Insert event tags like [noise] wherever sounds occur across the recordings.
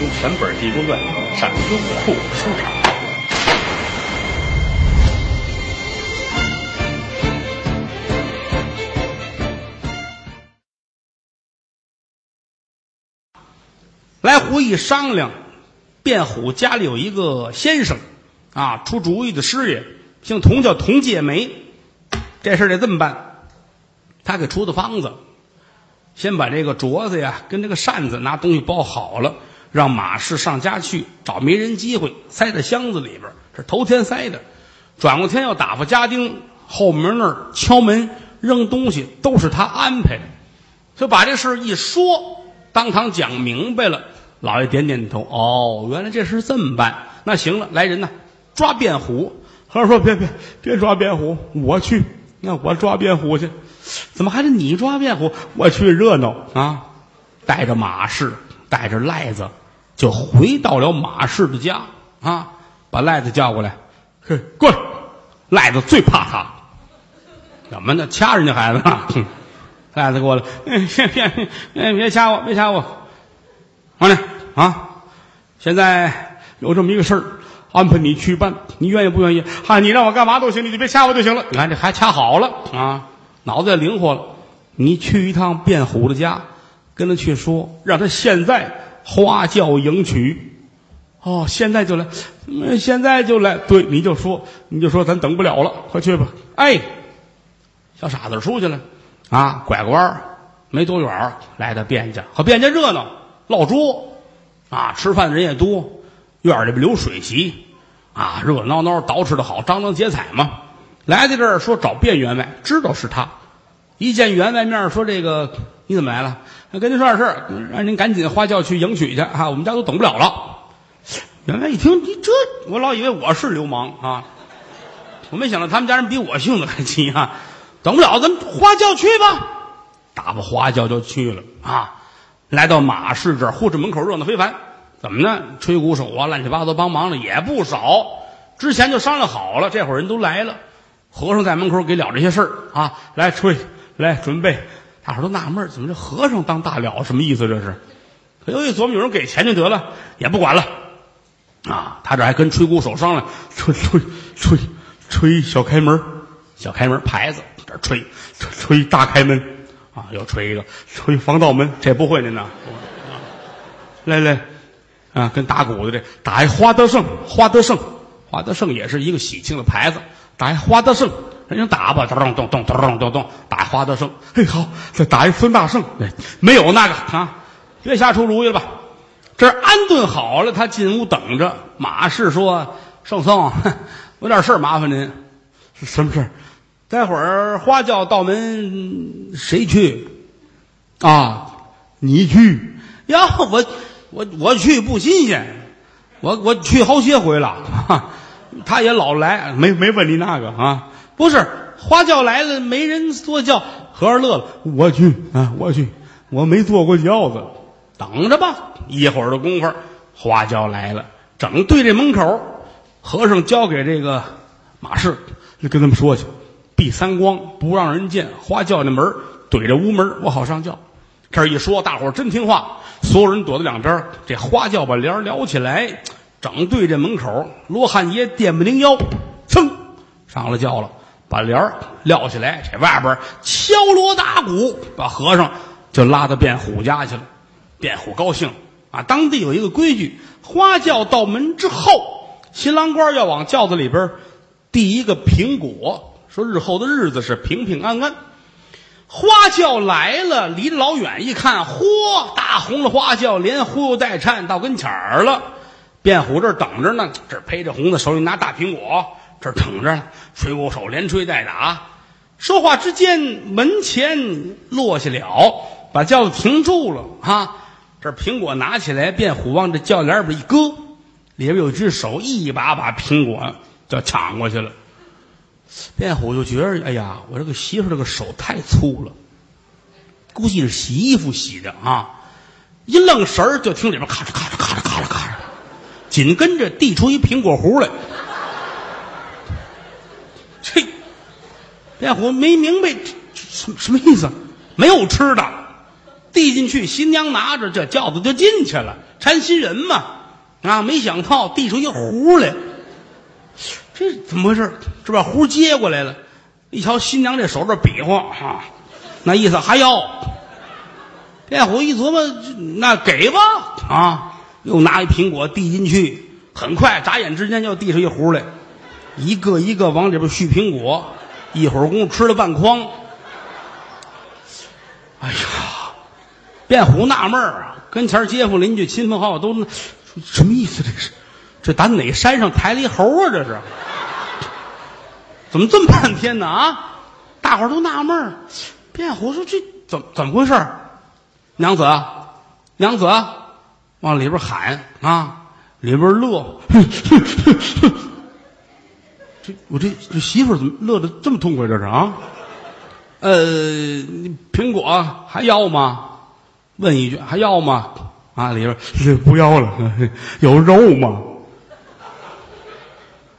用全本《地宫传》上优酷书场。来虎一商量，卞虎家里有一个先生，啊，出主意的师爷，姓童，叫童介梅。这事得这么办，他给出的方子，先把这个镯子呀跟这个扇子拿东西包好了，让马氏上家去找没人机会，塞在箱子里边。这头天塞的，转过天要打发家丁，后门那儿敲门扔东西，都是他安排的。就把这事一说，当堂讲明白了。老爷点点头，哦，原来这事这么办。那行了，来人呐，抓卞虎。和尚说：“别别别抓卞虎，我去。那我抓卞虎去，怎么还是你抓卞虎？我去热闹啊！”带着马氏，带着赖子，就回到了马氏的家啊，把赖子叫过来，嘿，过来。赖子最怕他，怎么呢？掐人家孩子啊！[laughs] 赖子过来，哎，别别别掐我，别掐我。王亮啊，现在有这么一个事儿，安排你去办，你愿意不愿意？啊，你让我干嘛都行，你就别掐我就行了。你看这还掐好了啊，脑子也灵活了。你去一趟卞虎的家，跟他去说，让他现在花轿迎娶。哦，现在就来，现在就来。对，你就说，你就说，咱等不了了，快去吧。哎，小傻子出去了啊，拐个弯，没多远来到卞家，和卞家热闹，落桌啊，吃饭的人也多，院里边流水席啊，热热闹闹，捯饬的好，张灯结彩嘛。来到这儿说找卞员外，知道是他，一见员外面说这个你怎么来了？跟您说点事儿，让您赶紧花轿去迎娶去啊，我们家都等不了了。员外一听，你这我老以为我是流氓啊，我没想到他们家人比我性子还急啊，等不了，咱花轿去吧。打发花轿就去了啊，来到马市这儿，呼哧门口热闹非凡。怎么呢？吹鼓手啊，乱七八糟帮忙的也不少。之前就商量好了，这会儿人都来了，和尚在门口给了这些事儿啊，来吹，来准备。大伙都纳闷，怎么这和尚当大了？什么意思？这是？可又一琢磨，有人给钱就得了，也不管了。啊，他这还跟吹鼓手商量，吹吹吹吹小开门，小开门牌子这吹吹吹大开门，啊，又吹一个吹防盗门，这不会您呐？来来，啊，跟打鼓的这打一花德胜，花德胜，花德胜也是一个喜庆的牌子，打一花德胜，人家打吧，咚咚咚咚咚咚咚，打花德胜，嘿，好，再打一孙大圣，哎，没有那个啊，别瞎出主意了吧。这儿安顿好了，他进屋等着。马氏说：“圣僧，哼 [laughs] 有点事儿麻烦您。是什么事儿？待会儿花轿到门，谁去？啊，你去呀？我我我去不新鲜，我我去好些回了。哈 [laughs] 他也老来，没没问你那个啊？不是花轿来了，没人坐轿。和尚乐了，我去啊，我去，我没坐过轿子。等着吧，一会儿的功夫，花轿来了，整对这门口，和尚交给这个马氏，就跟他们说去，闭三光，不让人见。花轿那门儿怼着屋门，我好上轿。这一说，大伙儿真听话，所有人躲在两边儿。这花轿把帘撩起来，整对这门口，罗汉爷电不灵腰，噌上了轿了，把帘儿撂起来，这外边敲锣打鼓，把和尚就拉到卞虎家去了。卞虎高兴啊！当地有一个规矩，花轿到门之后，新郎官要往轿子里边递一个苹果，说日后的日子是平平安安。花轿来了，离老远一看，嚯，大红的花轿连呼带颤到跟前儿了。卞虎这儿等着呢，这儿披着红的，手里拿大苹果，这儿等着呢，吹鼓手连吹带打。说话之间，门前落下了，把轿子停住了啊！这苹果拿起来，卞虎往这轿帘里边一搁，里边有只手一把把苹果就抢过去了。卞虎就觉得，哎呀，我这个媳妇这个手太粗了，估计是洗衣服洗的啊！一愣神儿，就听里边咔嚓咔嚓咔嚓咔嚓咔嚓，紧跟着递出一苹果核来。这卞虎没明白这什什么意思？没有吃的。递进去，新娘拿着这轿子就进去了，搀新人嘛。啊，没想到递出一壶来，这怎么回事？这把壶接过来了，一瞧新娘这手这比划啊，那意思还要。卞虎一琢磨，那给吧啊，又拿一苹果递进去，很快眨眼之间就递出一壶来，一个一个往里边续苹果，一会儿功夫吃了半筐。哎呀，卞虎纳闷儿啊，跟前街坊邻居亲朋好友都什么意思？这是这打哪山上抬了一猴啊？这是怎么这么半天呢？啊，大伙儿都纳闷儿。卞虎说：“这怎怎么回事？”娘子，娘子，往里边喊啊，里边乐。这我这这媳妇儿怎么乐得这么痛快？这是啊？呃，苹果还要吗？问一句，还要吗？啊，里边不要了，[laughs] 有肉吗？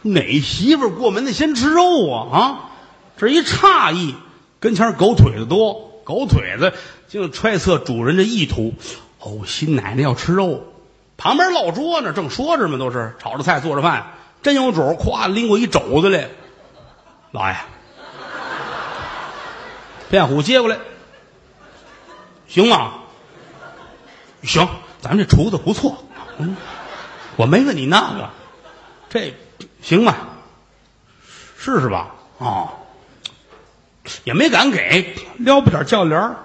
哪媳妇过门的先吃肉啊？啊，这一诧异，跟前狗腿子多，狗腿子竟揣测主人的意图。哦，新奶奶要吃肉，旁边落桌呢，正说着嘛，都是炒着菜，做着饭，真有主，咵拎过一肘子来，老爷，卞虎接过来，行吗？行，咱们这厨子不错，嗯，我没问你那个，这行吗？试试吧，啊，也没敢给。撩片轿帘儿，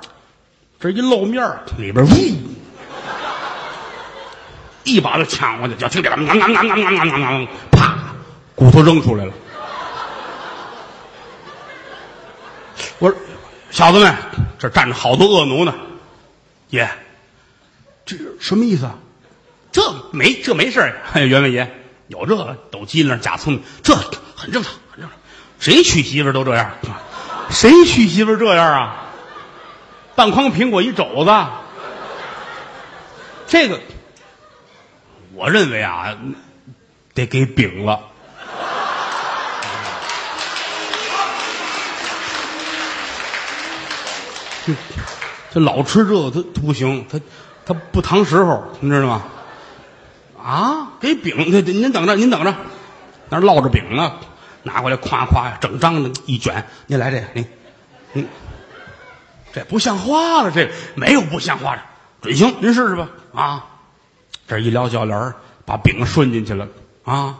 这一露面，里边呜，一把就抢过去，叫听见吗？骨头扔出来了。我说。小子们，这站着好多恶奴呢，爷，这什么意思啊？这没这没事儿。哎，员外爷有这个抖机灵假聪明，这很正常，很正常。谁娶媳妇都这样，谁娶媳妇这样啊？半筐苹果一肘子，这个我认为啊，得给饼了。这 [laughs] 这老吃这个他他不行，他他不堂时候，你知道吗？啊，给饼，对对，您等着，您等着，那烙着饼呢，拿过来夸夸，整张的一卷，您来这个，您，您，这不像话了，这没有不像话的，准行，您试试吧，啊，这一撩脚帘把饼顺进去了，啊，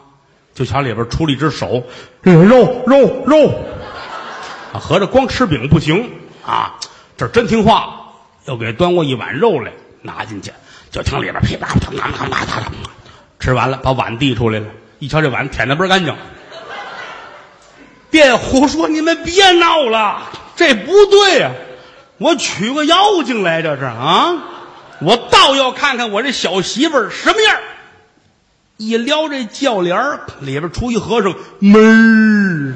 就瞧里边出了一只手，肉肉肉，合着光吃饼不行啊。这真听话，又给端过一碗肉来，拿进去，就听里边噼啪啪啪啪啪啪啪，吃完了，把碗递出来了，一瞧这碗舔的倍儿干净。别胡说：“你们别闹了，这不对呀！我娶个妖精来，这是啊！我倒要看看我这小媳妇儿什么样。”一撩这轿帘，里边出一和尚，闷儿。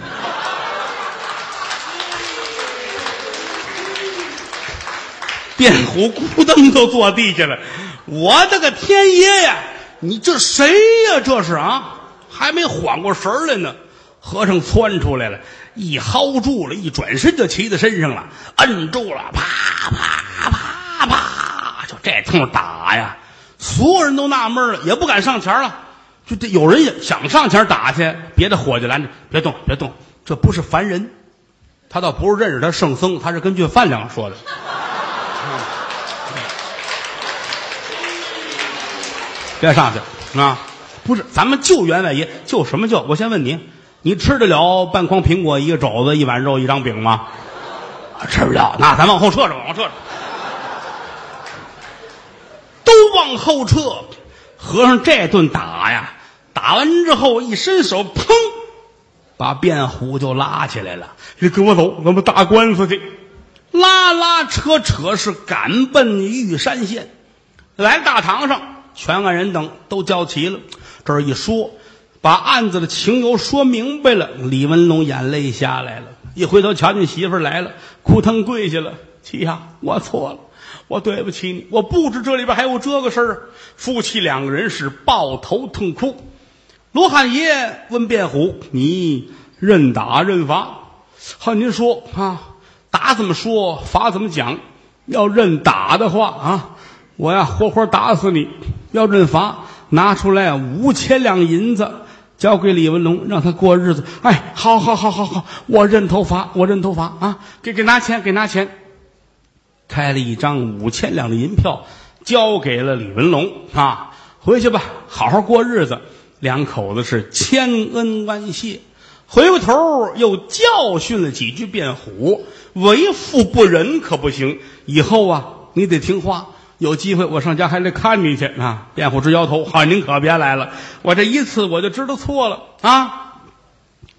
卞虎咕噔都坐地下了，我的个天爷呀！你这谁呀？这是啊，还没缓过神来呢。和尚窜出来了，一薅住了，一转身就骑在身上了，摁住了，啪啪啪啪，就这通打呀！所有人都纳闷了，也不敢上前了。就这有人也想上前打去，别的伙计拦着，别动，别动，这不是凡人，他倒不是认识他圣僧，他是根据饭量说的。别上去啊！不是，咱们救员外爷，救什么救？我先问你，你吃得了半筐苹果、一个肘子、一碗肉、一张饼吗？吃不了，那咱往后撤撤，往后撤撤，都往后撤。和尚这顿打呀，打完之后一伸手，砰，把卞虎就拉起来了。你跟我走，咱们打官司去。拉拉扯扯是赶奔玉山县，来大堂上。全案人等都叫齐了，这儿一说，把案子的情由说明白了。李文龙眼泪下来了，一回头瞧见媳妇来了，哭疼跪下了：“妻呀，我错了，我对不起你，我不知这里边还有这个事儿。”夫妻两个人是抱头痛哭。罗汉爷问卞虎：“你认打认罚？”好，您说啊，打怎么说，罚怎么讲？要认打的话啊，我呀活活打死你；要认罚，拿出来五千两银子交给李文龙，让他过日子。哎，好好好好好，我认头罚，我认头罚啊！给给拿钱，给拿钱。开了一张五千两的银票，交给了李文龙啊，回去吧，好好过日子。两口子是千恩万谢。回过头又教训了几句卞虎，为富不仁可不行。以后啊，你得听话。有机会我上家还得看你去啊。卞虎直摇头，好，您可别来了。我这一次我就知道错了啊。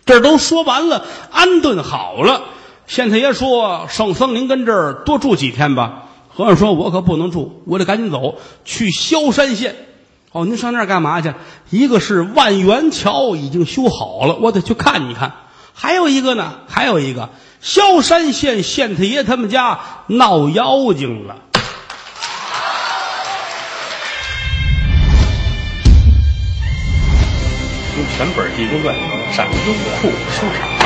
这都说完了，安顿好了。县太爷说：“圣僧，您跟这儿多住几天吧。”和尚说：“我可不能住，我得赶紧走去萧山县。”哦，您上那儿干嘛去？一个是万源桥已经修好了，我得去看一看。还有一个呢，还有一个萧山县县太爷他们家闹妖精了。用全本《地公传》上优酷收藏。